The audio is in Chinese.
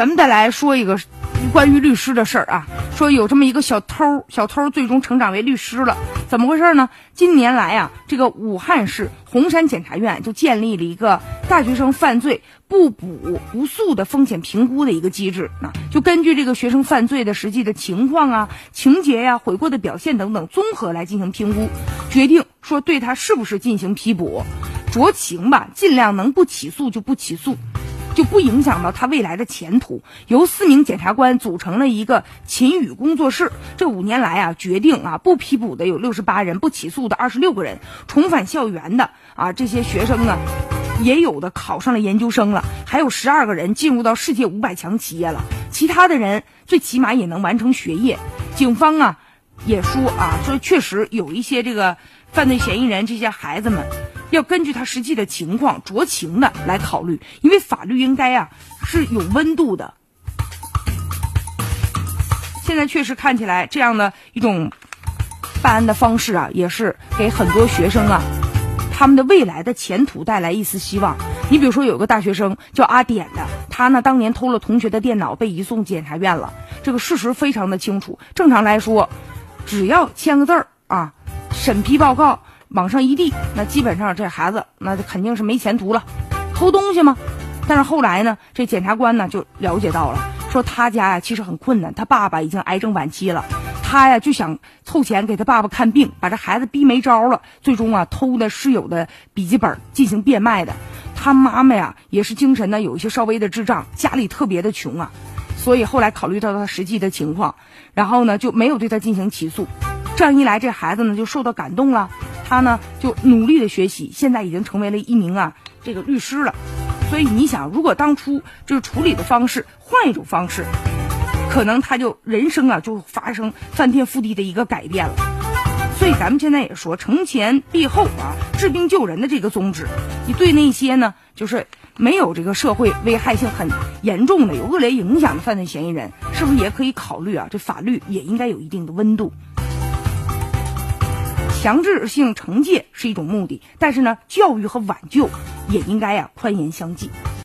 咱们再来说一个关于律师的事儿啊，说有这么一个小偷，小偷最终成长为律师了，怎么回事呢？近年来啊，这个武汉市洪山检察院就建立了一个大学生犯罪不补不诉的风险评估的一个机制，啊，就根据这个学生犯罪的实际的情况啊、情节呀、悔过的表现等等，综合来进行评估，决定说对他是不是进行批捕，酌情吧，尽量能不起诉就不起诉。就不影响到他未来的前途。由四名检察官组成了一个秦宇工作室。这五年来啊，决定啊不批捕的有六十八人，不起诉的二十六个人，重返校园的啊这些学生呢，也有的考上了研究生了，还有十二个人进入到世界五百强企业了。其他的人最起码也能完成学业。警方啊也说啊说确实有一些这个犯罪嫌疑人这些孩子们。要根据他实际的情况酌情的来考虑，因为法律应该啊是有温度的。现在确实看起来这样的一种办案的方式啊，也是给很多学生啊他们的未来的前途带来一丝希望。你比如说有个大学生叫阿点的，他呢当年偷了同学的电脑，被移送检察院了。这个事实非常的清楚。正常来说，只要签个字儿啊，审批报告。往上一递，那基本上这孩子那肯定是没前途了，偷东西吗？但是后来呢，这检察官呢就了解到了，说他家呀其实很困难，他爸爸已经癌症晚期了，他呀就想凑钱给他爸爸看病，把这孩子逼没招了，最终啊偷的室友的笔记本进行变卖的。他妈妈呀也是精神呢有一些稍微的智障，家里特别的穷啊，所以后来考虑到他实际的情况，然后呢就没有对他进行起诉。这样一来，这孩子呢就受到感动了。他呢就努力的学习，现在已经成为了一名啊这个律师了。所以你想，如果当初就是处理的方式换一种方式，可能他就人生啊就发生翻天覆地的一个改变了。所以咱们现在也说，惩前毖后啊，治病救人的这个宗旨，你对那些呢就是没有这个社会危害性很严重的、有恶劣影响的犯罪嫌疑人，是不是也可以考虑啊？这法律也应该有一定的温度。强制性惩戒是一种目的，但是呢，教育和挽救也应该呀宽严相济。